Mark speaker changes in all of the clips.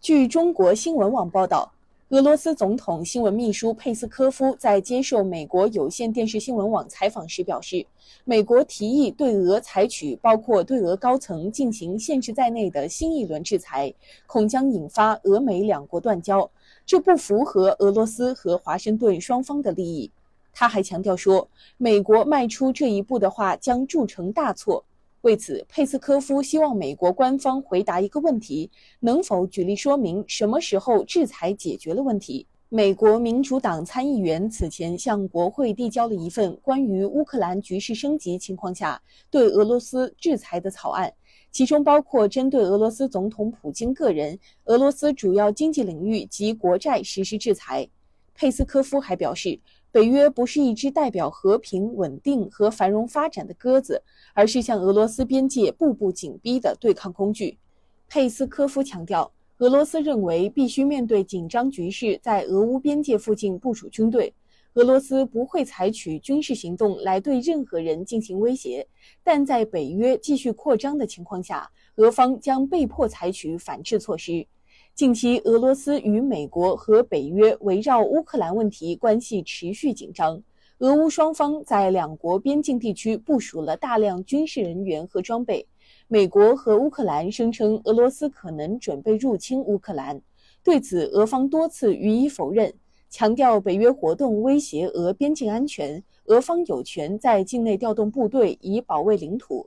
Speaker 1: 据中国新闻网报道，俄罗斯总统新闻秘书佩斯科夫在接受美国有线电视新闻网采访时表示，美国提议对俄采取包括对俄高层进行限制在内的新一轮制裁，恐将引发俄美两国断交，这不符合俄罗斯和华盛顿双方的利益。他还强调说，美国迈出这一步的话将铸成大错。为此，佩斯科夫希望美国官方回答一个问题：能否举例说明什么时候制裁解决了问题？美国民主党参议员此前向国会递交了一份关于乌克兰局势升级情况下对俄罗斯制裁的草案，其中包括针对俄罗斯总统普京个人、俄罗斯主要经济领域及国债实施制裁。佩斯科夫还表示。北约不是一只代表和平、稳定和繁荣发展的鸽子，而是向俄罗斯边界步步紧逼的对抗工具。佩斯科夫强调，俄罗斯认为必须面对紧张局势，在俄乌边界附近部署军队。俄罗斯不会采取军事行动来对任何人进行威胁，但在北约继续扩张的情况下，俄方将被迫采取反制措施。近期，俄罗斯与美国和北约围绕乌克兰问题关系持续紧张。俄乌双方在两国边境地区部署了大量军事人员和装备。美国和乌克兰声称俄罗斯可能准备入侵乌克兰，对此，俄方多次予以否认，强调北约活动威胁俄边境安全，俄方有权在境内调动部队以保卫领土。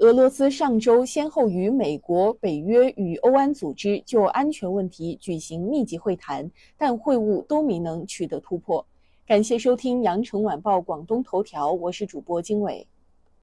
Speaker 1: 俄罗斯上周先后与美国、北约与欧安组织就安全问题举行密集会谈，但会晤都没能取得突破。感谢收听羊城晚报广东头条，我是主播经纬。